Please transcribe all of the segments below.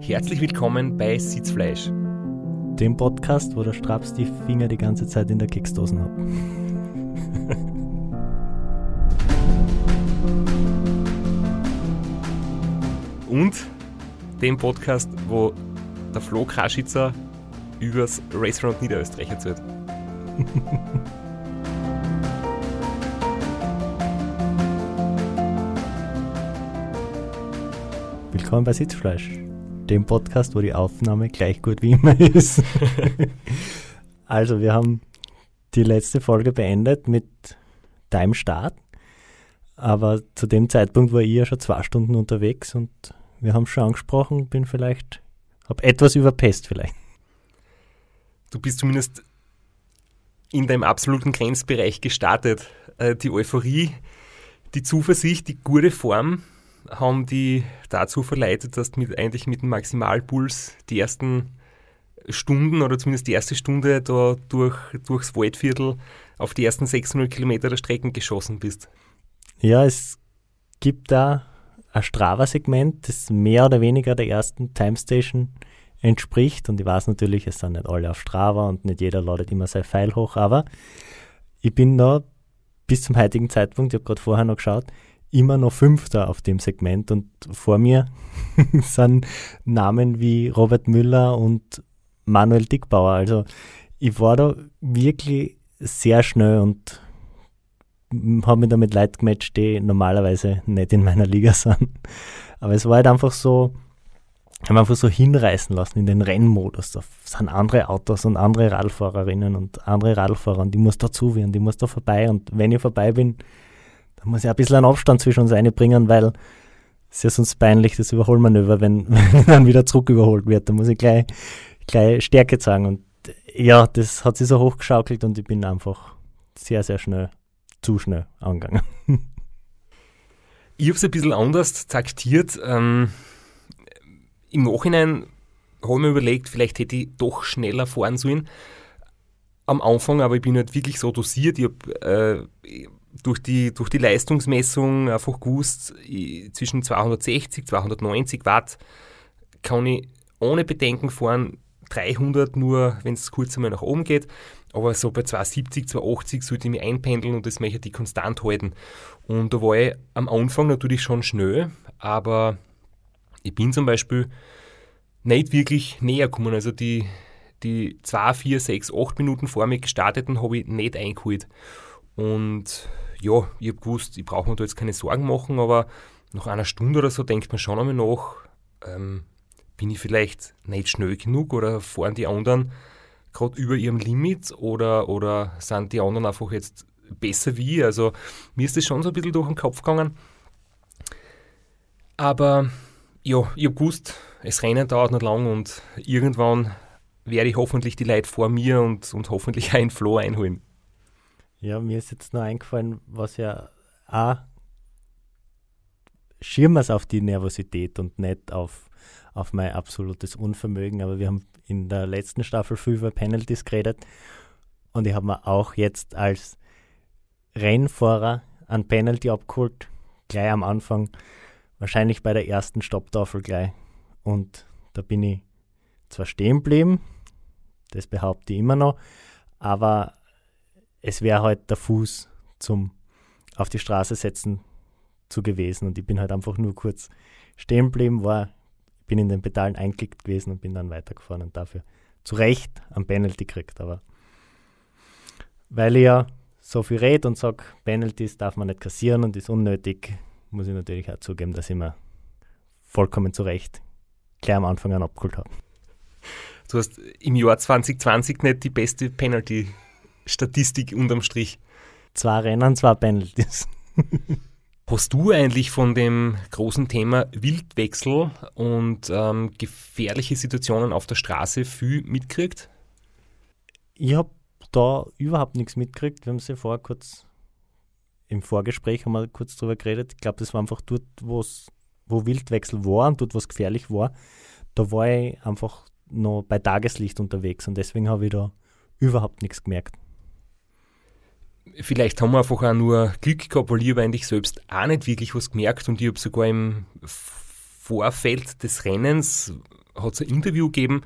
Herzlich willkommen bei Sitzfleisch. Dem Podcast, wo der Straps die Finger die ganze Zeit in der Keksdosen hat. Und dem Podcast, wo der Flo Kraschitzer übers Restaurant Niederösterreich erzählt. Willkommen bei Sitzfleisch, dem Podcast, wo die Aufnahme gleich gut wie immer ist. also, wir haben die letzte Folge beendet mit deinem Start, aber zu dem Zeitpunkt war ich ja schon zwei Stunden unterwegs und wir haben schon angesprochen, bin vielleicht, habe etwas überpest vielleicht. Du bist zumindest in deinem absoluten Grenzbereich gestartet. Äh, die Euphorie, die Zuversicht, die gute Form haben die dazu verleitet, dass du mit, eigentlich mit dem Maximalpuls die ersten Stunden oder zumindest die erste Stunde da durch, durchs Waldviertel auf die ersten 600 Kilometer der Strecken geschossen bist. Ja, es gibt da ein Strava-Segment, das mehr oder weniger der ersten Timestation entspricht. Und ich weiß natürlich, es sind nicht alle auf Strava und nicht jeder ladet immer sein Pfeil hoch, aber ich bin da bis zum heutigen Zeitpunkt, ich habe gerade vorher noch geschaut, immer noch Fünfter auf dem Segment und vor mir sind Namen wie Robert Müller und Manuel Dickbauer. Also ich war da wirklich sehr schnell und habe mich damit Leute gematcht, die normalerweise nicht in meiner Liga sind. Aber es war halt einfach so, haben einfach so hinreißen lassen in den Rennmodus. Da sind andere Autos und andere Radfahrerinnen und andere Radfahrer und die muss dazu werden, die muss da vorbei. Und wenn ich vorbei bin, dann muss ich ein bisschen einen Abstand zwischen uns einbringen, weil es ist ja sonst peinlich, das Überholmanöver, wenn, wenn dann wieder zurück überholt wird. Da muss ich gleich, gleich Stärke zeigen. Und ja, das hat sich so hochgeschaukelt und ich bin einfach sehr, sehr schnell, zu schnell angegangen. Ich habe es ein bisschen anders taktiert. Ähm, Im Nachhinein habe ich mir überlegt, vielleicht hätte ich doch schneller fahren sollen am Anfang, aber ich bin halt wirklich so dosiert. Ich habe äh, durch, die, durch die Leistungsmessung einfach gewusst, zwischen 260, 290 Watt kann ich ohne Bedenken fahren, 300 nur, wenn es kurz einmal nach oben geht. Aber so bei 270, 280 sollte ich mich einpendeln und das möchte ich konstant halten. Und da war ich am Anfang natürlich schon schnell, aber ich bin zum Beispiel nicht wirklich näher gekommen. Also die, die 2, 4, 6, 8 Minuten vor mir gestarteten habe ich nicht eingeholt. Und ja, ich habe gewusst, ich brauche mir da jetzt keine Sorgen machen, aber nach einer Stunde oder so denkt man schon einmal nach, ähm, bin ich vielleicht nicht schnell genug oder fahren die anderen gerade über ihrem Limit oder, oder sind die anderen einfach jetzt besser wie ich? Also mir ist das schon so ein bisschen durch den Kopf gegangen. Aber ja, ich habe gewusst, das Rennen dauert nicht lang und irgendwann werde ich hoffentlich die Leute vor mir und, und hoffentlich einen Flow einholen. Ja, mir ist jetzt nur eingefallen, was ja auch schirmen es auf die Nervosität und nicht auf, auf mein absolutes Unvermögen. Aber wir haben in der letzten Staffel viel über Penalties geredet und ich habe mir auch jetzt als Rennfahrer ein Penalty abgeholt, gleich am Anfang, wahrscheinlich bei der ersten Stopptafel gleich. Und da bin ich zwar stehen geblieben, das behaupte ich immer noch, aber es wäre halt der Fuß zum auf die Straße setzen zu gewesen und ich bin halt einfach nur kurz stehen geblieben, war, bin in den Pedalen eingeklickt gewesen und bin dann weitergefahren und dafür zu Recht am Penalty gekriegt, aber weil ich ja so viel rede und sage, Penalties darf man nicht kassieren und ist unnötig, muss ich natürlich auch zugeben, dass ich mir vollkommen zu Recht gleich am Anfang an abgeholt habe. Du hast im Jahr 2020 nicht die beste Penalty Statistik unterm Strich. Zwei Rennen, zwei Penalties. Hast du eigentlich von dem großen Thema Wildwechsel und ähm, gefährliche Situationen auf der Straße viel mitgekriegt? Ich habe da überhaupt nichts mitgekriegt. Wir haben es ja vorher kurz im Vorgespräch haben wir kurz drüber geredet. Ich glaube, das war einfach dort, wo Wildwechsel war und dort, wo es gefährlich war. Da war ich einfach noch bei Tageslicht unterwegs und deswegen habe ich da überhaupt nichts gemerkt vielleicht haben wir einfach auch nur Glück gehabt, weil ich habe eigentlich selbst auch nicht wirklich was gemerkt und ich habe sogar im Vorfeld des Rennens hat es ein Interview gegeben.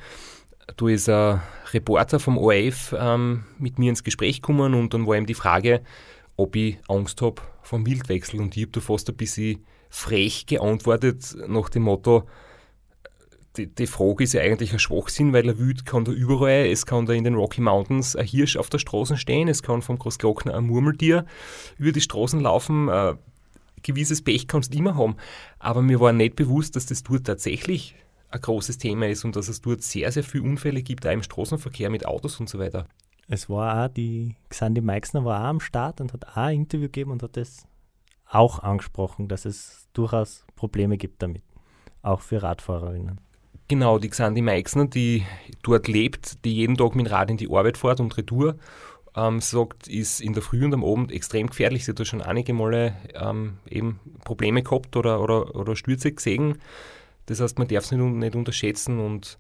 Da ist ein Reporter vom ORF ähm, mit mir ins Gespräch gekommen und dann war ihm die Frage, ob ich Angst habe vom Wildwechsel. Und ich habe da fast ein bisschen frech geantwortet nach dem Motto, die, die, Frage ist ja eigentlich ein Schwachsinn, weil er Wild kann da überall, es kann da in den Rocky Mountains ein Hirsch auf der Straße stehen, es kann vom Großglockner ein Murmeltier über die Straßen laufen, ein gewisses Pech kannst du immer haben. Aber mir war nicht bewusst, dass das dort tatsächlich ein großes Thema ist und dass es dort sehr, sehr viele Unfälle gibt, auch im Straßenverkehr mit Autos und so weiter. Es war auch, die Xandi Meixner war auch am Start und hat auch ein Interview gegeben und hat das auch angesprochen, dass es durchaus Probleme gibt damit, auch für Radfahrerinnen. Genau, die Xandi Meixner, die dort lebt, die jeden Tag mit dem Rad in die Arbeit fährt und Retour, ähm, sagt, ist in der Früh und am Abend extrem gefährlich. Sie hat da schon einige Male ähm, eben Probleme gehabt oder, oder, oder Stürze gesehen. Das heißt, man darf es nicht, nicht unterschätzen und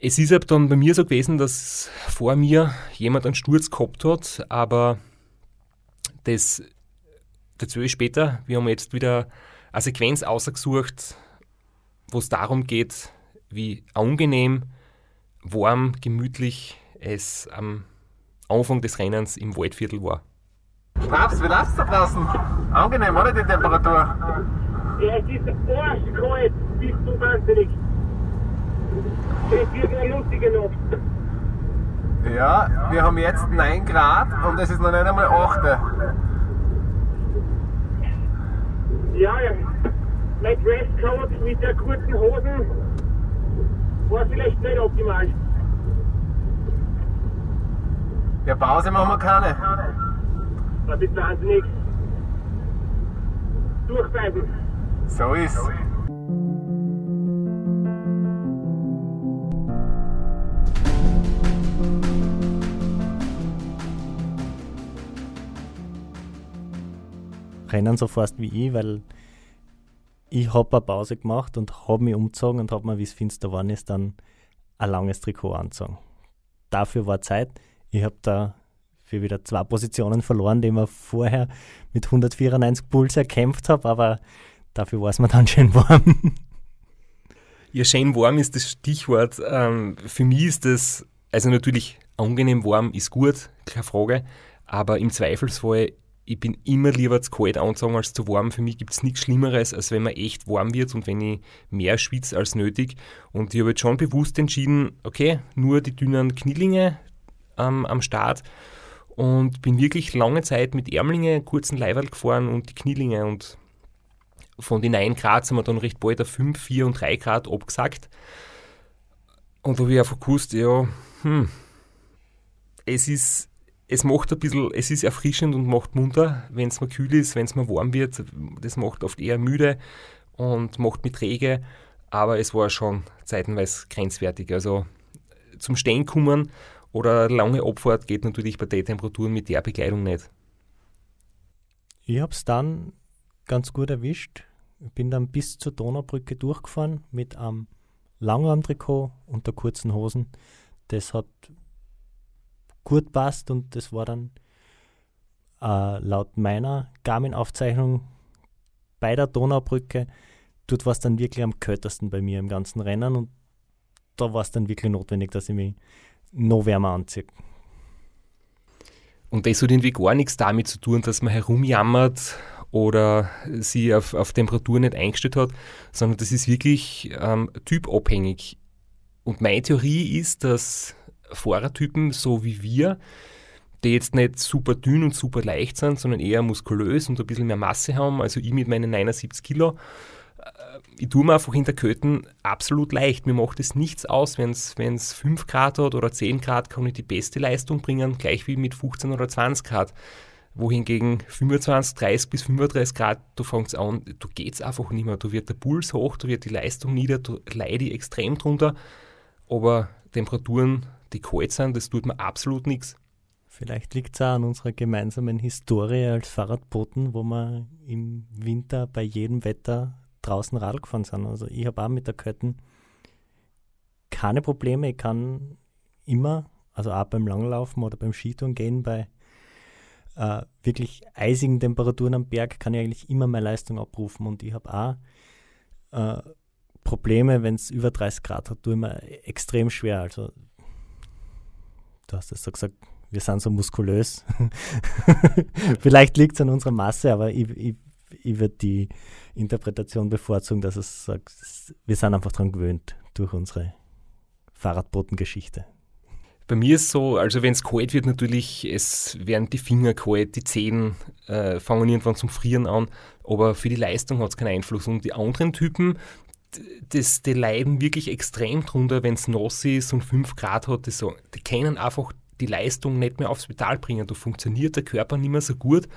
es ist halt dann bei mir so gewesen, dass vor mir jemand einen Sturz gehabt hat, aber das dazu ist später. Wir haben jetzt wieder eine Sequenz ausgesucht, wo es darum geht, wie angenehm, warm, gemütlich es am Anfang des Rennens im Waldviertel war. Papst, wie läuft's da draußen? Angenehm, oder die Temperatur? Ja, es ist arschkalt, bist du wahnsinnig. Es wird eine lustige Nacht. Ja, wir haben jetzt 9 Grad und es ist noch nicht einmal 8. Ja, ja. Mein Dresscode mit der kurzen Hosen war vielleicht nicht optimal. Ja, Pause machen wir keine. Das ist wahnsinnig. Durchbeißen. So ist Rennen so fast wie ich, weil ich habe eine Pause gemacht und habe mich umgezogen und habe mir, wie es finster geworden ist, dann ein langes Trikot angezogen. Dafür war Zeit. Ich habe da für wieder zwei Positionen verloren, die ich vorher mit 194 Puls erkämpft habe, aber dafür war es mir dann schön warm. Ja, schön warm ist das Stichwort. Ähm, für mich ist das, also natürlich angenehm warm ist gut, keine Frage, aber im Zweifelsfall ich bin immer lieber zu kalt anzogen als zu warm. Für mich gibt es nichts Schlimmeres, als wenn man echt warm wird und wenn ich mehr schwitze als nötig. Und ich habe jetzt schon bewusst entschieden, okay, nur die dünnen Knielinge ähm, am Start und bin wirklich lange Zeit mit Ärmlinge, kurzen Leiberl gefahren und die Knielinge und von den 9 Grad sind wir dann recht bald auf 5, 4 und 3 Grad abgesagt. Und da habe ich einfach gewusst, ja, hm, es ist es macht ein bisschen, es ist erfrischend und macht munter, wenn es mal kühl ist, wenn es mal warm wird. Das macht oft eher müde und macht mich träge, aber es war schon zeitenweise grenzwertig. Also zum Stehen kommen oder lange Abfahrt geht natürlich bei den Temperaturen mit der Bekleidung nicht. Ich habe es dann ganz gut erwischt. Ich bin dann bis zur Donaubrücke durchgefahren mit einem Langarmtrikot und der kurzen Hosen. Das hat gut passt und das war dann äh, laut meiner Garmin-Aufzeichnung bei der Donaubrücke, dort war es dann wirklich am kältesten bei mir im ganzen Rennen und da war es dann wirklich notwendig, dass ich mich noch wärmer anziehe. Und das hat irgendwie gar nichts damit zu tun, dass man herumjammert oder sie auf, auf Temperatur nicht eingestellt hat, sondern das ist wirklich ähm, typabhängig. Und meine Theorie ist, dass Fahrertypen, so wie wir, die jetzt nicht super dünn und super leicht sind, sondern eher muskulös und ein bisschen mehr Masse haben. Also ich mit meinen 79 Kilo, äh, ich tue mir einfach in der Köten absolut leicht. Mir macht es nichts aus, wenn es 5 Grad hat oder 10 Grad, kann ich die beste Leistung bringen, gleich wie mit 15 oder 20 Grad. Wohingegen 25, 30 bis 35 Grad, da fängt es an, geht es einfach nicht mehr. Da wird der Puls hoch, da wird die Leistung nieder, da leide extrem drunter. Aber Temperaturen die kalt sind, das tut mir absolut nichts. Vielleicht liegt es auch an unserer gemeinsamen Historie als Fahrradboten, wo wir im Winter bei jedem Wetter draußen Radl gefahren sind. Also ich habe auch mit der Kötten keine Probleme. Ich kann immer, also auch beim Langlaufen oder beim Skitouren gehen, bei äh, wirklich eisigen Temperaturen am Berg kann ich eigentlich immer meine Leistung abrufen. Und ich habe auch äh, Probleme, wenn es über 30 Grad hat, tue ich mir extrem schwer. Also, du hast es so gesagt, wir sind so muskulös. Vielleicht liegt es an unserer Masse, aber ich, ich, ich würde die Interpretation bevorzugen, dass es sagt, wir sind einfach daran gewöhnt durch unsere Fahrradbotengeschichte. Bei mir ist so, also wenn es kalt wird, natürlich, es werden die Finger kalt, die Zehen äh, fangen irgendwann zum Frieren an, aber für die Leistung hat es keinen Einfluss. Und die anderen Typen, das, die leiden wirklich extrem drunter, wenn es nass ist und 5 Grad hat. Das so, die können einfach die Leistung nicht mehr aufs Pedal bringen. Da funktioniert der Körper nicht mehr so gut.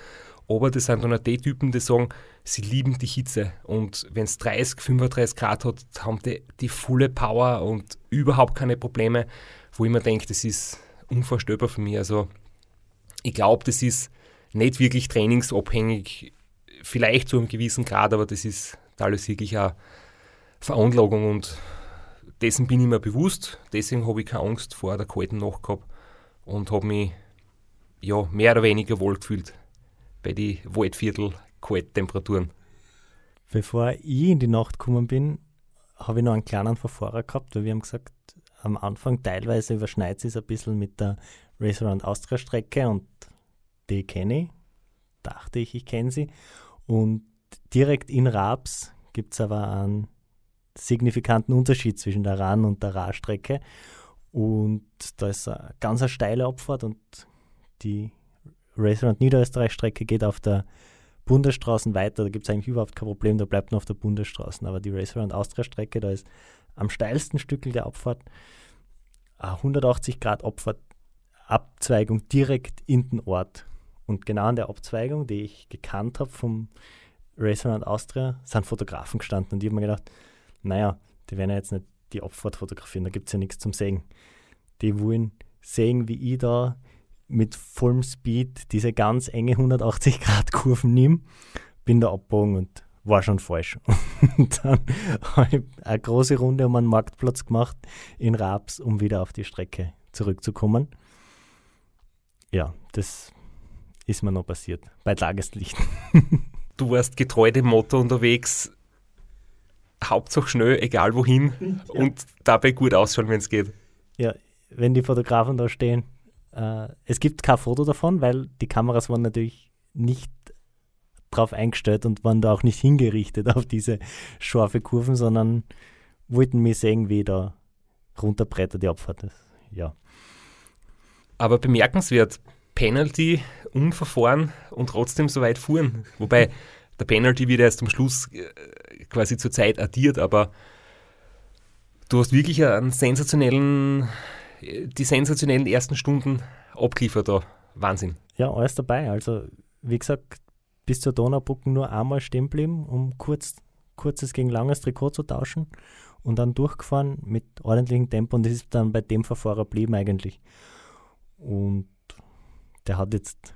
Aber das sind dann auch die Typen, die sagen, sie lieben die Hitze. Und wenn es 30, 35 Grad hat, haben die die volle Power und überhaupt keine Probleme, wo ich mir denke, das ist unvorstellbar für mich. Also ich glaube, das ist nicht wirklich trainingsabhängig, vielleicht zu einem gewissen Grad, aber das ist alles wirklich eine Veranlagung und dessen bin ich mir bewusst. Deswegen habe ich keine Angst vor der kalten Nacht gehabt und habe mich ja, mehr oder weniger wohl gefühlt bei den Waldviertel Kalttemperaturen. Bevor ich in die Nacht gekommen bin, habe ich noch einen kleinen Verfahrer gehabt, weil wir haben gesagt, am Anfang teilweise überschneidet es ein bisschen mit der Race Around Austria Strecke und die kenne ich, dachte ich, ich kenne sie. Und direkt in Raps gibt es aber einen signifikanten Unterschied zwischen der RAN und der Ra-Strecke. Und da ist eine ganz eine steile Abfahrt und die Raceround Niederösterreich-Strecke geht auf der Bundesstraßen weiter. Da gibt es eigentlich überhaupt kein Problem, da bleibt nur auf der Bundesstraße. Aber die Raceround Austria-Strecke, da ist am steilsten Stückel der Abfahrt eine 180 Grad Abfahrt, Abzweigung direkt in den Ort. Und genau an der Abzweigung, die ich gekannt habe vom Raceround Austria, sind Fotografen gestanden. Und ich habe mir gedacht, naja, die werden ja jetzt nicht die Abfahrt fotografieren, da gibt es ja nichts zum Sehen. Die wollen sehen, wie ich da mit vollem Speed diese ganz enge 180 Grad Kurven nehme, bin da abgebogen und war schon falsch. Und dann habe ich eine große Runde um einen Marktplatz gemacht in Raps, um wieder auf die Strecke zurückzukommen. Ja, das ist mir noch passiert, bei Tageslicht. Du warst getreu dem Motto unterwegs, Hauptsache schnell, egal wohin ja. und dabei gut ausschauen, wenn es geht. Ja, wenn die Fotografen da stehen. Äh, es gibt kein Foto davon, weil die Kameras waren natürlich nicht drauf eingestellt und waren da auch nicht hingerichtet auf diese scharfe Kurven, sondern wollten mich sehen, wie da runterbrettert die Abfahrt ist. Ja. Aber bemerkenswert, Penalty, unverfahren und trotzdem so weit fuhren. Wobei der Penalty wird erst am Schluss äh, quasi zur Zeit addiert, aber du hast wirklich einen sensationellen, die sensationellen ersten Stunden abgeliefert. Wahnsinn. Ja, alles dabei. Also, wie gesagt, bis zur Donaubrücken nur einmal stehen geblieben, um kurz, kurzes gegen langes Trikot zu tauschen und dann durchgefahren mit ordentlichem Tempo und das ist dann bei dem Verfahrer geblieben eigentlich. Und der hat jetzt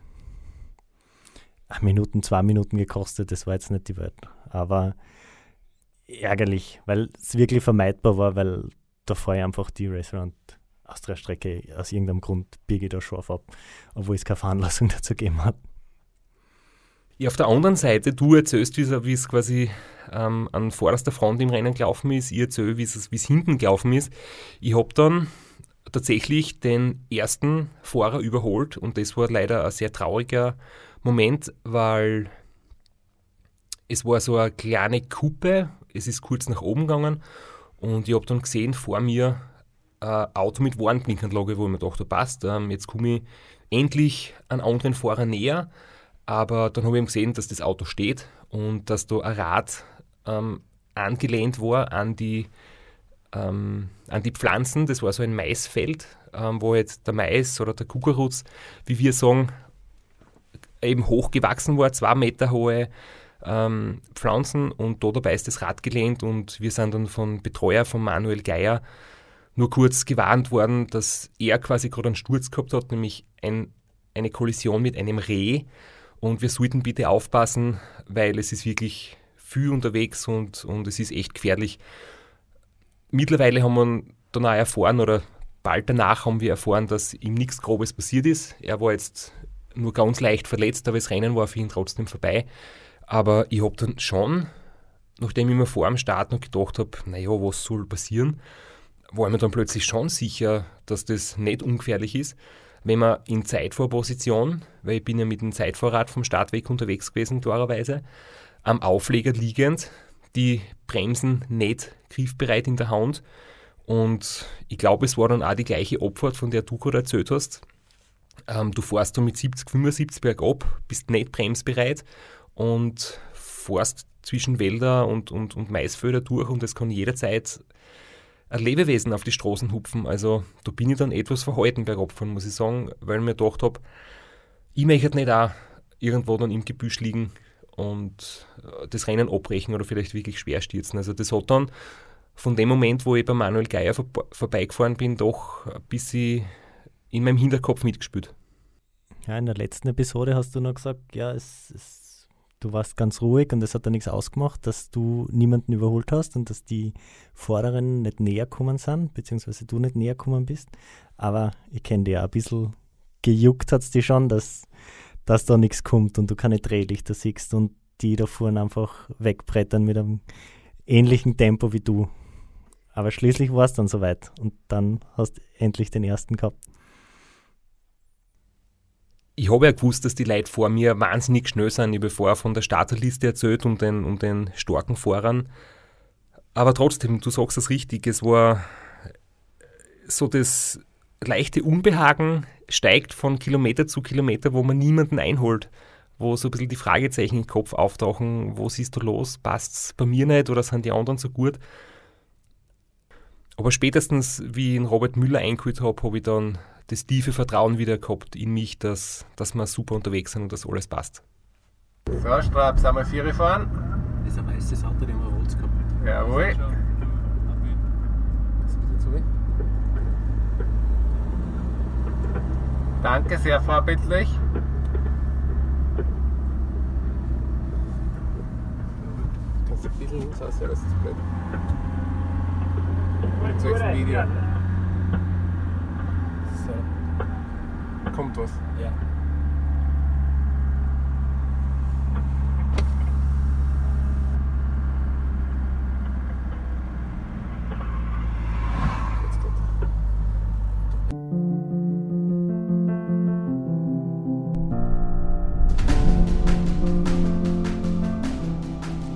Minuten, zwei Minuten gekostet, das war jetzt nicht die Welt. Aber ärgerlich, weil es wirklich vermeidbar war, weil da fahre ich einfach die Restaurant Austria-Strecke aus irgendeinem Grund biege da scharf ab, obwohl es keine Veranlassung dazu gegeben hat. Ja, auf der anderen Seite, du erzählst, wie es quasi ähm, an vorderster Front im Rennen gelaufen ist, ich erzähle, wie es hinten gelaufen ist. Ich habe dann tatsächlich den ersten Fahrer überholt und das war leider ein sehr trauriger Moment, weil es war so eine kleine Kuppe, es ist kurz nach oben gegangen und ich habe dann gesehen vor mir ein Auto mit Warnblinkanlage, wo ich mir dachte, passt, ähm, jetzt komme ich endlich einen anderen Fahrer näher, aber dann habe ich gesehen, dass das Auto steht und dass da ein Rad ähm, angelehnt war an die, ähm, an die Pflanzen, das war so ein Maisfeld, ähm, wo jetzt der Mais oder der Kukuruz, wie wir sagen, eben hochgewachsen war, zwei Meter hohe ähm, Pflanzen und da dabei ist das Rad gelehnt und wir sind dann von Betreuer von Manuel Geier nur kurz gewarnt worden, dass er quasi gerade einen Sturz gehabt hat, nämlich ein, eine Kollision mit einem Reh und wir sollten bitte aufpassen, weil es ist wirklich viel unterwegs und, und es ist echt gefährlich. Mittlerweile haben wir dann auch erfahren oder bald danach haben wir erfahren, dass ihm nichts Grobes passiert ist. Er war jetzt nur ganz leicht verletzt, aber das Rennen war für ihn trotzdem vorbei. Aber ich habe dann schon nachdem ich mir vor dem Start noch gedacht habe, naja, was soll passieren, war ich mir dann plötzlich schon sicher, dass das nicht ungefährlich ist, wenn man in Zeitvorposition, weil ich bin ja mit dem Zeitvorrat vom Startweg unterwegs gewesen, klarerweise, am Aufleger liegend, die Bremsen nicht griffbereit in der Hand. Und ich glaube, es war dann auch die gleiche Abfahrt, von der du gerade erzählt hast. Ähm, du fährst da mit 70, 75 bergab, bist nicht bremsbereit und fährst zwischen Wälder und, und, und Maisfelder durch und es kann jederzeit ein Lebewesen auf die Straßen hupfen. Also da bin ich dann etwas verhalten bergab fahren, muss ich sagen, weil ich mir gedacht habe, ich möchte nicht auch irgendwo dann im Gebüsch liegen und äh, das Rennen abbrechen oder vielleicht wirklich schwer stürzen. Also das hat dann von dem Moment, wo ich bei Manuel Geier vor, vorbeigefahren bin, doch ein bisschen in meinem Hinterkopf mitgespielt. Ja, in der letzten Episode hast du noch gesagt, ja, es, es, du warst ganz ruhig und es hat da nichts ausgemacht, dass du niemanden überholt hast und dass die Vorderen nicht näher kommen sind, beziehungsweise du nicht näher kommen bist. Aber ich kenne dich ja ein bisschen gejuckt hat es dir schon, dass, dass da nichts kommt und du keine Drehlichter siehst und die da vorne einfach wegbrettern mit einem ähnlichen Tempo wie du. Aber schließlich war es dann soweit und dann hast du endlich den ersten gehabt ich habe ja gewusst, dass die Leute vor mir wahnsinnig schnell sind. Ich habe vorher von der Starterliste erzählt und den, und den starken Fahrern. Aber trotzdem, du sagst es richtig, es war so das leichte Unbehagen steigt von Kilometer zu Kilometer, wo man niemanden einholt, wo so ein bisschen die Fragezeichen im Kopf auftauchen, wo siehst du los, passt es bei mir nicht oder sind die anderen so gut? Aber spätestens, wie ich ihn Robert Müller eingeholt habe, habe ich dann das tiefe Vertrauen wieder gehabt in mich, dass, dass wir super unterwegs sind und dass alles passt. So, Strab, sind wir vier gefahren? Das ist ein weißes Auto, den wir rot gehabt Jawohl. Danke, sehr vorbildlich. Kannst du ein bisschen ja, das ist blöd. Ich ein Video. Kommt was. Ja.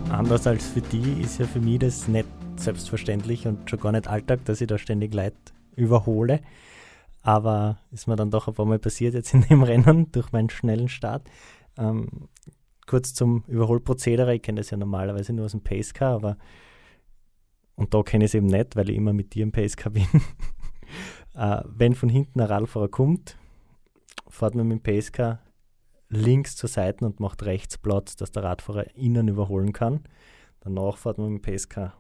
Anders als für die ist ja für mich das nicht selbstverständlich und schon gar nicht Alltag, dass ich da ständig Leute überhole. Aber ist mir dann doch ein paar Mal passiert jetzt in dem Rennen durch meinen schnellen Start. Ähm, kurz zum Überholprozedere. Ich kenne das ja normalerweise nur aus dem Pacecar, aber und da kenne ich es eben nicht, weil ich immer mit dir im Pacecar bin. äh, wenn von hinten ein Radfahrer kommt, fährt man mit dem Pacecar links zur Seite und macht rechts Platz, dass der Radfahrer innen überholen kann. Danach fährt man mit dem Pacecar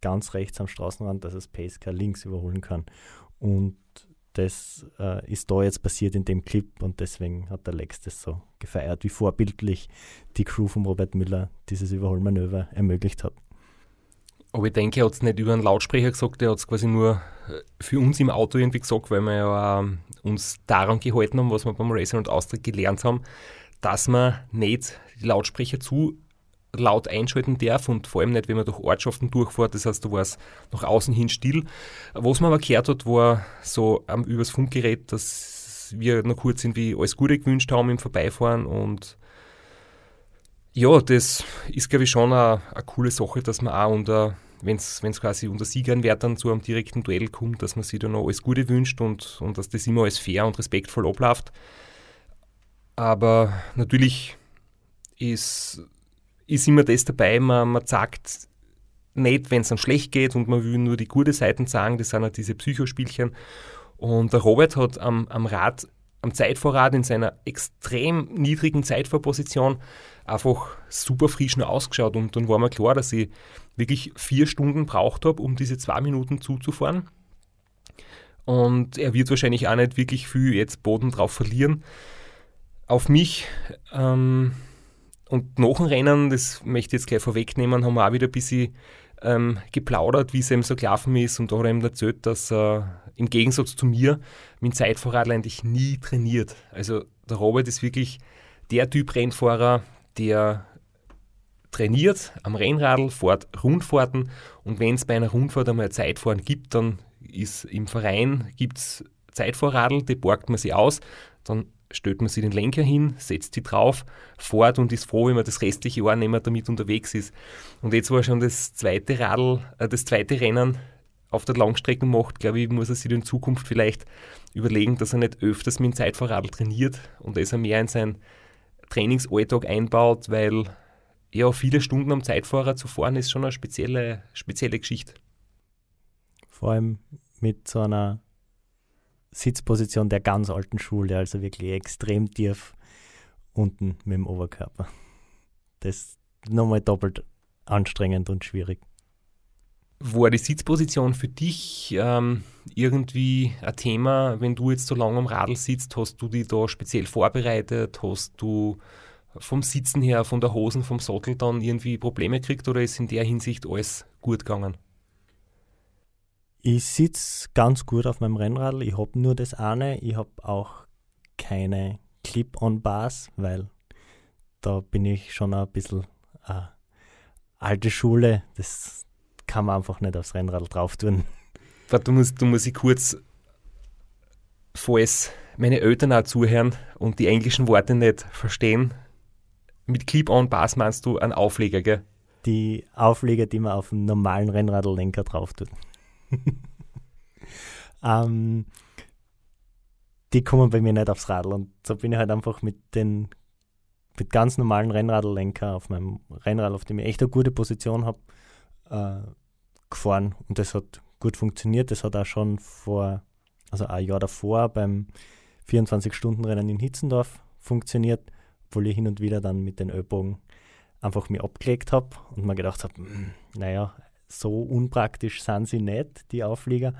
ganz rechts am Straßenrand, dass das Pacecar links überholen kann. Und das äh, ist da jetzt passiert in dem Clip und deswegen hat der Lex das so gefeiert, wie vorbildlich die Crew von Robert Müller dieses Überholmanöver ermöglicht hat. Aber ich denke, er hat es nicht über einen Lautsprecher gesagt, er hat es quasi nur äh, für uns im Auto irgendwie gesagt, weil wir ja ähm, uns daran gehalten haben, was wir beim Racer und Austria gelernt haben, dass man nicht die Lautsprecher zu laut einschalten darf und vor allem nicht, wenn man durch Ortschaften durchfährt. Das heißt, da war es nach außen hin still. Was man aber gehört hat, war so ähm, übers Funkgerät, dass wir noch kurz irgendwie alles Gute gewünscht haben im Vorbeifahren und ja, das ist, glaube ich, schon eine, eine coole Sache, dass man auch unter, wenn es quasi unter Siegernwertern zu einem direkten Duell kommt, dass man sich da noch alles Gute wünscht und, und dass das immer alles fair und respektvoll abläuft. Aber natürlich ist, ist immer das dabei, man, man sagt nicht, wenn es einem schlecht geht und man will nur die gute Seiten sagen, das sind halt diese Psychospielchen. Und der Robert hat am, am Rad, am Zeitvorrat in seiner extrem niedrigen Zeitvorposition einfach super frisch noch ausgeschaut und dann war mir klar, dass ich wirklich vier Stunden braucht habe, um diese zwei Minuten zuzufahren. Und er wird wahrscheinlich auch nicht wirklich viel jetzt Boden drauf verlieren. Auf mich ähm, und nach dem Rennen, das möchte ich jetzt gleich vorwegnehmen, haben wir auch wieder ein bisschen ähm, geplaudert, wie es ihm so gelaufen ist. Und da hat er ihm erzählt, dass er im Gegensatz zu mir mit dem Zeitfahrradl eigentlich nie trainiert. Also der Robert ist wirklich der Typ Rennfahrer, der trainiert am Rennradl, fährt Rundfahrten. Und wenn es bei einer Rundfahrt einmal Zeitfahren gibt, dann ist im Verein gibt's Zeitfahrradl, die borgt man sich aus, dann stellt man sich den Lenker hin, setzt sie drauf, fährt und ist froh, wenn man das restliche Jahr nicht mehr damit unterwegs ist. Und jetzt war schon das zweite Radl, äh, das zweite Rennen auf der Langstrecke macht, glaube ich, muss er sich in Zukunft vielleicht überlegen, dass er nicht öfters mit dem Zeitfahrradl trainiert und dass er mehr in seinen Trainingsalltag einbaut, weil ja, viele Stunden am Zeitfahrer zu fahren ist schon eine spezielle, spezielle Geschichte. Vor allem mit so einer Sitzposition der ganz alten Schule, also wirklich extrem tief unten mit dem Oberkörper. Das ist nochmal doppelt anstrengend und schwierig. War die Sitzposition für dich ähm, irgendwie ein Thema, wenn du jetzt so lange am Radl sitzt? Hast du die da speziell vorbereitet? Hast du vom Sitzen her, von der Hosen, vom Sattel dann irgendwie Probleme gekriegt oder ist in der Hinsicht alles gut gegangen? Ich sitze ganz gut auf meinem Rennradl. Ich habe nur das eine. Ich habe auch keine Clip-on-Bars, weil da bin ich schon ein bisschen äh, alte Schule. Das kann man einfach nicht aufs Rennrad drauf tun. Du musst, du musst ich kurz, falls meine Eltern auch zuhören und die englischen Worte nicht verstehen, mit Clip-on-Bars meinst du einen Aufleger, gell? Die Aufleger, die man auf einen normalen Rennradlenker drauf tut. ähm, die kommen bei mir nicht aufs Radl und so bin ich halt einfach mit den mit ganz normalen Rennradlenker auf meinem Rennrad, auf dem ich echt eine gute Position habe, äh, gefahren und das hat gut funktioniert. Das hat auch schon vor, also ein Jahr davor beim 24-Stunden-Rennen in Hitzendorf funktioniert, obwohl ich hin und wieder dann mit den Ölbogen einfach mir abgelegt habe und mir gedacht habe, hm, naja, so unpraktisch sind sie nicht, die Auflieger.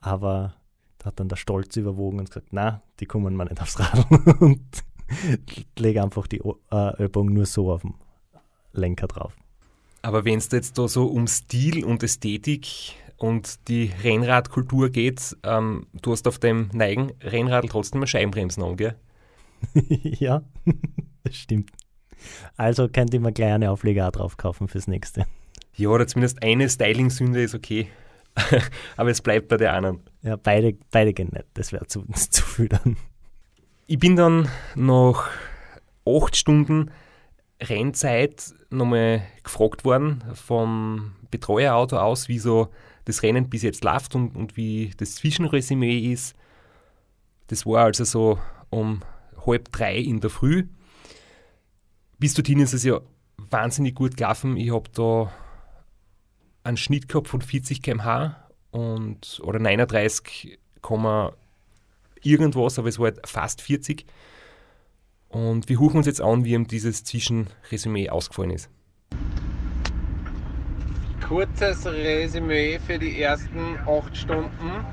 Aber da hat dann der Stolz überwogen und gesagt, na, die kommen mir nicht aufs Rad und lege einfach die äh, Ölbogen nur so auf dem Lenker drauf. Aber wenn es jetzt da so um Stil und Ästhetik und die Rennradkultur geht, ähm, du hast auf dem neigen Rennrad trotzdem eine Scheibenbremsen an, gell? ja, das stimmt. Also könnt ihr mir gleich eine Aufleger auch drauf kaufen fürs nächste. Ja, oder zumindest eine Styling-Sünde ist okay. Aber es bleibt bei der anderen. Ja, beide, beide gehen nicht. Das wäre zu, zu viel dann. Ich bin dann nach acht Stunden Rennzeit nochmal gefragt worden vom Betreuerauto aus, wie so das Rennen bis jetzt läuft und, und wie das Zwischenresümee ist. Das war also so um halb drei in der Früh. Bis dorthin ist es ja wahnsinnig gut gelaufen. Ich habe da einen Schnitt gehabt von 40 km/h und, oder 39, irgendwas, aber es war halt fast 40. Und wir huchen uns jetzt an, wie ihm dieses Zwischenresümee ausgefallen ist. Kurzes Resümee für die ersten acht Stunden.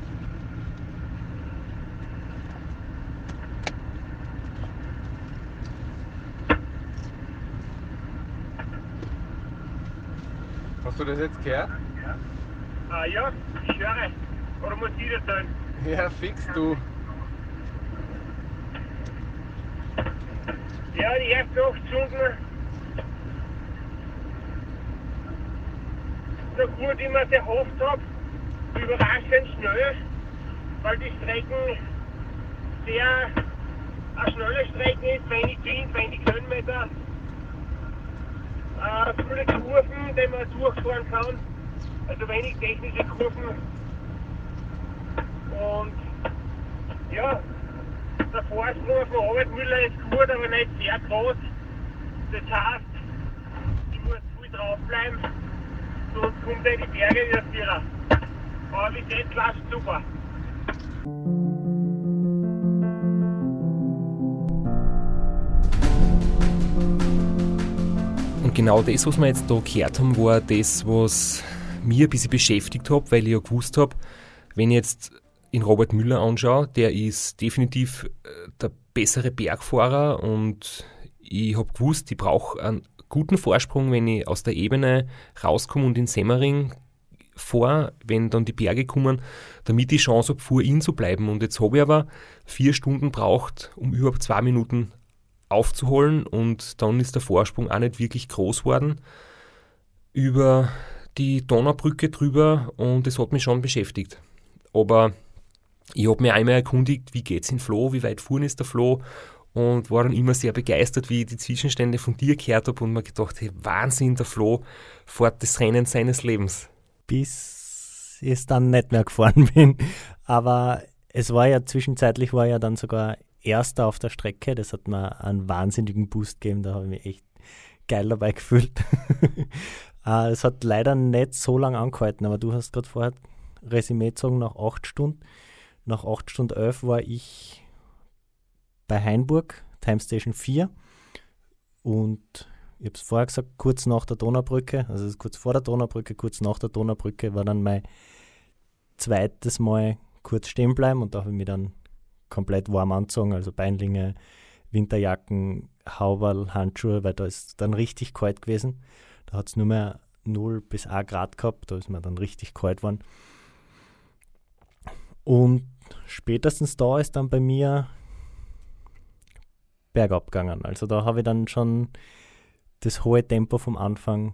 Hast du das jetzt gehört? Ah ja, ich höre. Oder muss ich das sein? Ja, fix du. Ja, die ersten acht Stunden. So gut wie man es erhofft habe, überraschend schnell, weil die Strecken sehr eine schnelle Strecken ist, wenig Wind, wenig Höhenmeter. Äh, viele Kurven, die man durchfahren kann, also wenig technische Kurven. Und ja, der Vorsprung von Arbeitmüller ist gut, aber nicht sehr groß. Das heißt, ich muss viel draufbleiben, sonst kommt er in die Berge wieder Vierer. Aber bis jetzt läuft super. Genau das, was wir jetzt da gehört haben, war das, was mir ein bisschen beschäftigt hat, weil ich ja gewusst habe, wenn ich jetzt in Robert Müller anschaue, der ist definitiv äh, der bessere Bergfahrer und ich habe gewusst, ich brauche einen guten Vorsprung, wenn ich aus der Ebene rauskomme und in Semmering vor, wenn dann die Berge kommen, damit ich Chance habe, vor ihm zu bleiben. Und jetzt habe ich aber vier Stunden braucht, um überhaupt zwei Minuten aufzuholen und dann ist der Vorsprung auch nicht wirklich groß geworden über die Donaubrücke drüber und das hat mich schon beschäftigt. Aber ich habe mich einmal erkundigt, wie geht es in Flo, wie weit fuhren ist der Flo und war dann immer sehr begeistert, wie ich die Zwischenstände von dir gehört habe und mir gedacht, hey, Wahnsinn, der Flo fährt das Rennen seines Lebens. Bis ich dann nicht mehr gefahren bin. Aber es war ja zwischenzeitlich war ja dann sogar Erster auf der Strecke. Das hat mir einen wahnsinnigen Boost gegeben. Da habe ich mich echt geil dabei gefühlt. Äh, es hat leider nicht so lange angehalten, aber du hast gerade vorher Resümee gezogen nach acht Stunden. Nach acht Stunden elf war ich bei Hainburg, Time Station 4. Und ich habe es vorher gesagt, kurz nach der Donaubrücke, also kurz vor der Donaubrücke, kurz nach der Donaubrücke war dann mein zweites Mal kurz stehen bleiben und da habe ich mich dann komplett warm angezogen, also Beinlinge, Winterjacken, Hauberl, Handschuhe, weil da ist dann richtig kalt gewesen. Da hat es nur mehr 0 bis 1 Grad gehabt, da ist mir dann richtig kalt geworden. Und spätestens da ist dann bei mir bergab gegangen. Also da habe ich dann schon das hohe Tempo vom Anfang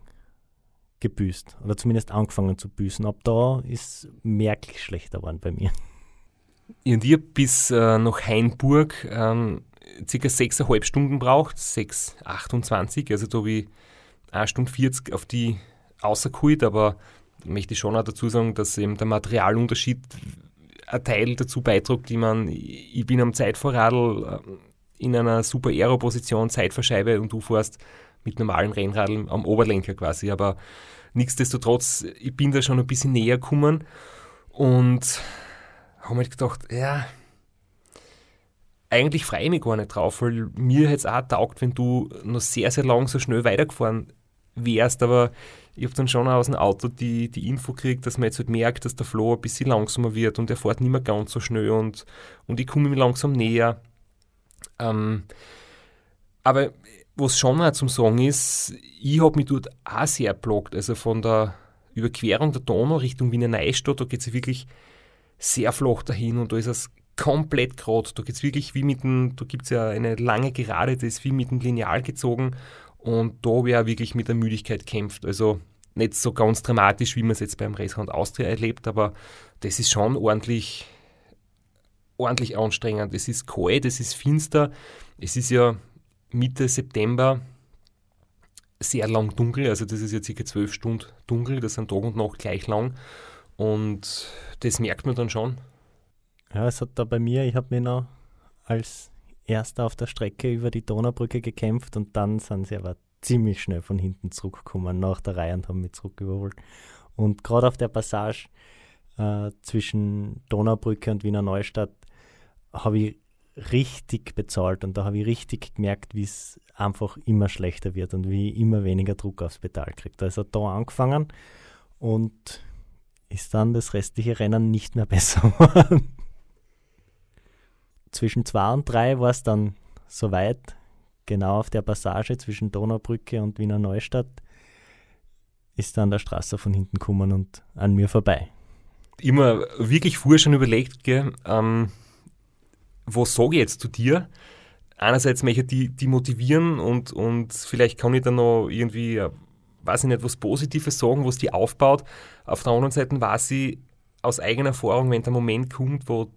gebüßt oder zumindest angefangen zu büßen. Ab da ist merklich schlechter geworden bei mir. Und ihr bis äh, nach Hainburg ähm, circa 6,5 Stunden braucht, 6,28, also da habe ich 1 Stunde 40 auf die außergeholt, aber möchte ich schon auch dazu sagen, dass eben der Materialunterschied ein Teil dazu beiträgt, ich, meine, ich bin am Zeitvorradl äh, in einer super Aero-Position, Zeitverscheibe und du fährst mit normalen Rennradeln am Oberlenker quasi. Aber nichtsdestotrotz, ich bin da schon ein bisschen näher gekommen. Und habe mir gedacht, ja, eigentlich freue ich mich gar nicht drauf, weil mir hätte es auch taugt, wenn du noch sehr, sehr lang so schnell weitergefahren wärst, aber ich habe dann schon aus dem Auto die, die Info gekriegt, dass man jetzt halt merkt, dass der Flo ein bisschen langsamer wird und er fährt nicht mehr ganz so schnell und, und ich komme ihm langsam näher. Ähm, aber was schon auch zum Sagen ist, ich habe mich dort auch sehr blockt. Also von der Überquerung der Donau Richtung Wiener Neustadt, da geht es wirklich sehr flach dahin und da ist es komplett gerade. Da geht es wirklich wie mit dem, da gibt es ja eine lange Gerade, das ist wie mit dem Lineal gezogen und da wäre wirklich mit der Müdigkeit kämpft. Also nicht so ganz dramatisch, wie man es jetzt beim Racehand Austria erlebt, aber das ist schon ordentlich, ordentlich anstrengend. Es ist kalt, es ist finster. Es ist ja Mitte September sehr lang dunkel, also das ist jetzt circa zwölf Stunden dunkel, das sind Tag und Nacht gleich lang und das merkt man dann schon. Ja, es hat da bei mir, ich habe mir noch als erster auf der Strecke über die Donaubrücke gekämpft und dann sind sie aber ziemlich schnell von hinten zurückgekommen nach der Reihe und haben mich zurück überholt. Und gerade auf der Passage äh, zwischen Donaubrücke und Wiener Neustadt habe ich richtig bezahlt und da habe ich richtig gemerkt, wie es einfach immer schlechter wird und wie ich immer weniger Druck aufs Pedal kriegt. Also da angefangen und ist dann das restliche Rennen nicht mehr besser geworden. Zwischen 2 und 3 war es dann soweit, genau auf der Passage zwischen Donaubrücke und Wiener Neustadt, ist dann der Straße von hinten gekommen und an mir vorbei. Immer wirklich vorher schon überlegt, gell, ähm, was sage ich jetzt zu dir? Einerseits möchte ich die, die motivieren und, und vielleicht kann ich dann noch irgendwie, äh, weiß ich nicht, was Positives sagen, was die aufbaut. Auf der anderen Seite weiß ich aus eigener Erfahrung, wenn der Moment kommt, wo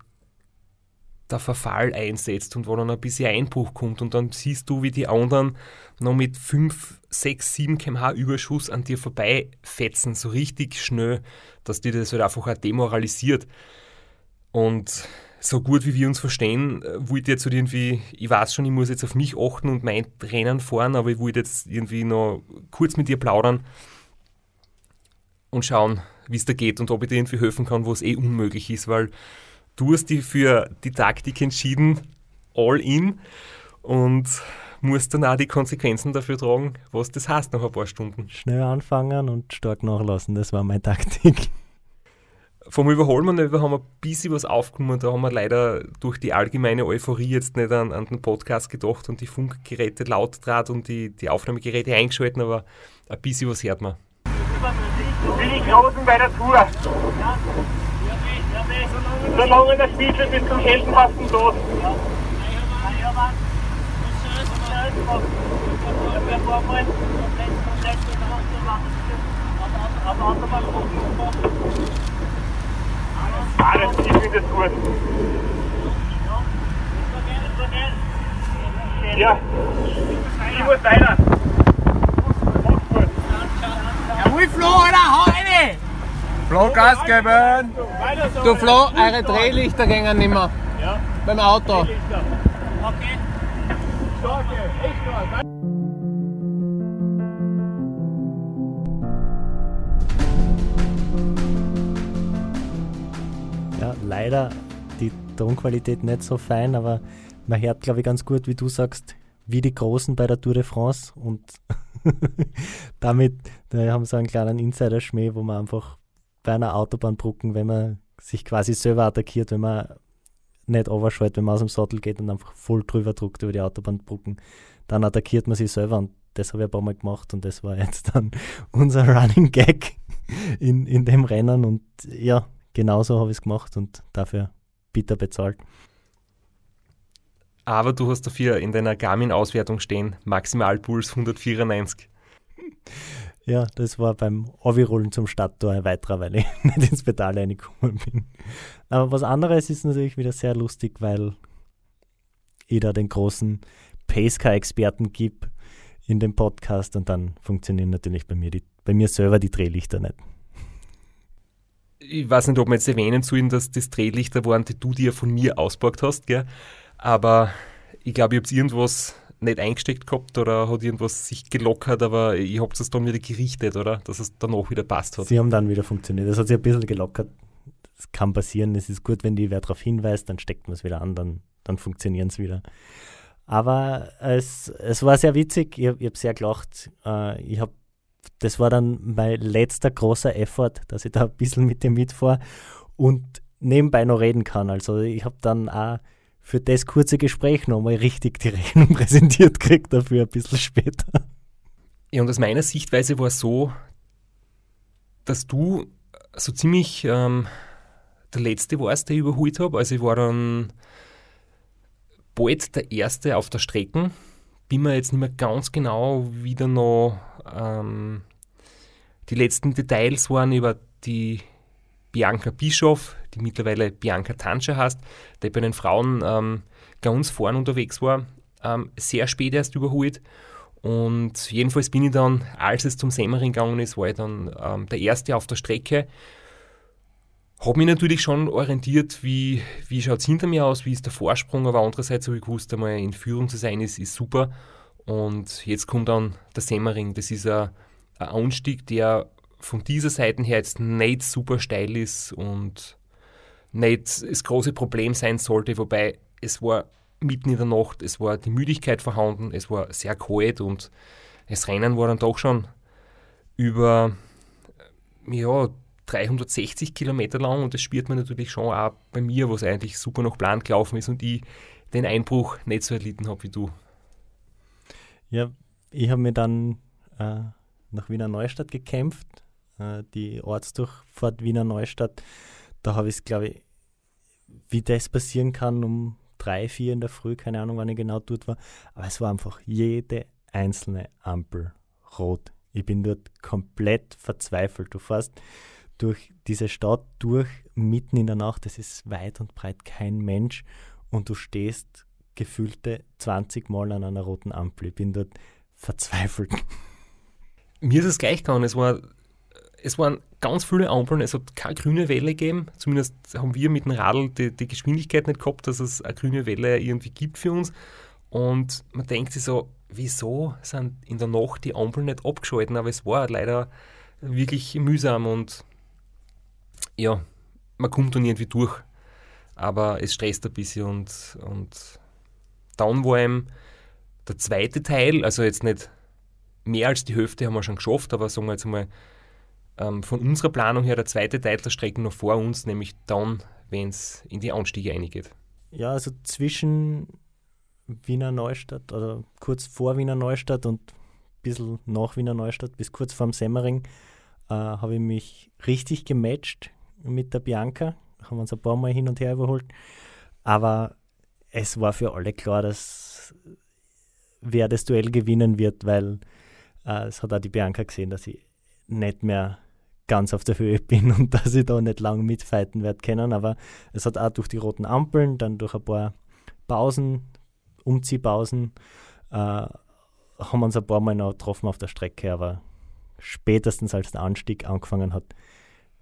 der Verfall einsetzt und wo dann ein bisschen Einbruch kommt und dann siehst du, wie die anderen noch mit 5, 6, 7 km/h Überschuss an dir vorbeifetzen, so richtig schnell, dass dir das halt einfach auch demoralisiert. Und so gut wie wir uns verstehen, äh, wollte jetzt halt irgendwie, ich weiß schon, ich muss jetzt auf mich achten und mein Rennen fahren, aber ich wollte jetzt irgendwie noch kurz mit dir plaudern und schauen, wie es da geht und ob ich dir irgendwie helfen kann, wo es eh unmöglich ist, weil du hast dich für die Taktik entschieden, all in und musst dann auch die Konsequenzen dafür tragen, was das heißt nach ein paar Stunden. Schnell anfangen und stark nachlassen, das war meine Taktik. Vom Überholmanöver haben wir ein bisschen was aufgenommen. Da haben wir leider durch die allgemeine Euphorie jetzt nicht an, an den Podcast gedacht und die Funkgeräte laut draht und die, die Aufnahmegeräte eingeschalten, aber ein bisschen was hört man. Bin ich Großen bei der Tour. So lange der Spiegel bis zum heldenhaften Tod. Ah, das, ich finde das gut. Ja, ich muss weiter. Mach's gut. Flo, Gas geben! Du Flo, eure Drehlichter nicht mehr. Ja, Beim Auto. okay. Starke, echt stark. Leider die Tonqualität nicht so fein, aber man hört, glaube ich, ganz gut, wie du sagst, wie die Großen bei der Tour de France. Und damit da haben sie einen kleinen Insider-Schmäh, wo man einfach bei einer Autobahnbrücken, wenn man sich quasi selber attackiert, wenn man nicht overschaltet, wenn man aus dem Sattel geht und einfach voll drüber druckt über die Autobahnbrücken, dann attackiert man sich selber und das habe ich ein paar Mal gemacht und das war jetzt dann unser Running Gag in, in dem Rennen und ja, genauso habe ich es gemacht und dafür bitter bezahlt. Aber du hast dafür in deiner Garmin-Auswertung stehen, Maximalpuls 194. Ja, das war beim Avirollen zum Stadttor ein weiterer, weil ich nicht ins Pedal reingekommen bin. Aber was anderes ist natürlich wieder sehr lustig, weil ich da den großen Pacecar-Experten gebe in dem Podcast und dann funktionieren natürlich bei mir, die, bei mir selber die Drehlichter nicht. Ich weiß nicht, ob wir jetzt erwähnen sollen, dass das Drehlichter waren, die du dir von mir ausgeborgt hast, gell? aber ich glaube, ich habe irgendwas nicht eingesteckt gehabt oder hat irgendwas sich gelockert, aber ich habe es dann wieder gerichtet, oder? Dass es danach wieder passt hat. Sie haben dann wieder funktioniert. Das hat sich ein bisschen gelockert. Das kann passieren. Es ist gut, wenn die wer darauf hinweist, dann steckt man es wieder an, dann, dann funktionieren es wieder. Aber es, es war sehr witzig. Ich, ich habe sehr gelacht. Äh, ich hab, das war dann mein letzter großer Effort, dass ich da ein bisschen mit dem mitfahre und nebenbei noch reden kann. Also ich habe dann auch für das kurze Gespräch nochmal richtig die Rechnung präsentiert gekriegt, dafür ein bisschen später. Ja, und aus meiner Sichtweise war es so, dass du so ziemlich ähm, der Letzte warst, der ich überholt habe. Also ich war dann bald der Erste auf der Strecke. Bin mir jetzt nicht mehr ganz genau wieder noch ähm, die letzten Details waren über die Bianca Bischof, die mittlerweile Bianca Tanscher heißt, die bei den Frauen ähm, ganz vorn unterwegs war, ähm, sehr spät erst überholt. Und jedenfalls bin ich dann, als es zum Semmering gegangen ist, war ich dann ähm, der Erste auf der Strecke. Habe mich natürlich schon orientiert, wie, wie schaut es hinter mir aus, wie ist der Vorsprung, aber andererseits habe ich gewusst, einmal in Führung zu sein ist, ist super. Und jetzt kommt dann der Semmering. Das ist ein, Anstieg, der von dieser Seite her jetzt nicht super steil ist und nicht das große Problem sein sollte, wobei es war mitten in der Nacht, es war die Müdigkeit vorhanden, es war sehr kalt und das Rennen war dann doch schon über ja, 360 Kilometer lang und das spürt man natürlich schon auch bei mir, was eigentlich super nach Plan gelaufen ist und ich den Einbruch nicht so erlitten habe wie du. Ja, ich habe mir dann äh, nach Wiener Neustadt gekämpft, äh, die Ortsdurchfahrt Wiener Neustadt. Da habe ich es, glaube ich, wie das passieren kann, um drei, vier in der Früh, keine Ahnung, wann ich genau dort war. Aber es war einfach jede einzelne Ampel rot. Ich bin dort komplett verzweifelt. Du fährst durch diese Stadt durch, mitten in der Nacht, es ist weit und breit kein Mensch und du stehst gefühlte 20 Mal an einer roten Ampel. Ich bin dort verzweifelt. Mir ist es gleich gegangen. Es, war, es waren ganz viele Ampeln, es hat keine grüne Welle gegeben. Zumindest haben wir mit dem Radl die, die Geschwindigkeit nicht gehabt, dass es eine grüne Welle irgendwie gibt für uns. Und man denkt sich so, wieso sind in der Nacht die Ampeln nicht abgeschalten? Aber es war leider wirklich mühsam und ja, man kommt dann irgendwie durch. Aber es stresst ein bisschen und, und dann war eben der zweite Teil, also jetzt nicht mehr als die Hälfte haben wir schon geschafft, aber sagen wir jetzt mal ähm, von unserer Planung her der zweite Teil der Strecke noch vor uns, nämlich dann, wenn es in die Anstiege eingeht. Ja, also zwischen Wiener Neustadt oder kurz vor Wiener Neustadt und ein bisschen nach Wiener Neustadt bis kurz vorm Semmering äh, habe ich mich richtig gematcht mit der Bianca. Haben uns ein paar Mal hin und her überholt. Aber es war für alle klar, dass wer das Duell gewinnen wird, weil äh, es hat auch die Bianca gesehen, dass ich nicht mehr ganz auf der Höhe bin und dass ich da nicht lang mitfighten werde können. Aber es hat auch durch die roten Ampeln, dann durch ein paar Pausen, Umziehpausen, äh, haben wir uns ein paar Mal noch getroffen auf der Strecke, aber spätestens als der Anstieg angefangen hat,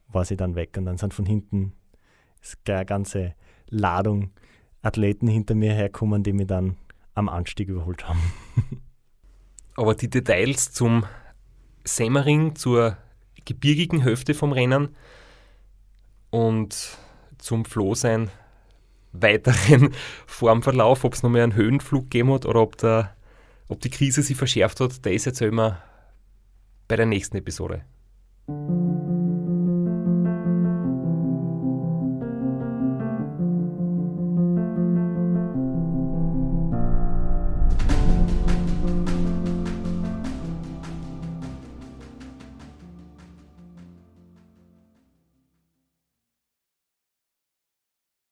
war sie dann weg und dann sind von hinten eine ganze Ladung Athleten hinter mir herkommen, die mich dann am Anstieg überholt haben. Aber die Details zum Semmering, zur gebirgigen Hälfte vom Rennen und zum Flohsein weiteren Formverlauf, ob es noch mehr einen Höhenflug gegeben hat oder ob, der, ob die Krise sich verschärft hat, da ist jetzt ja immer bei der nächsten Episode.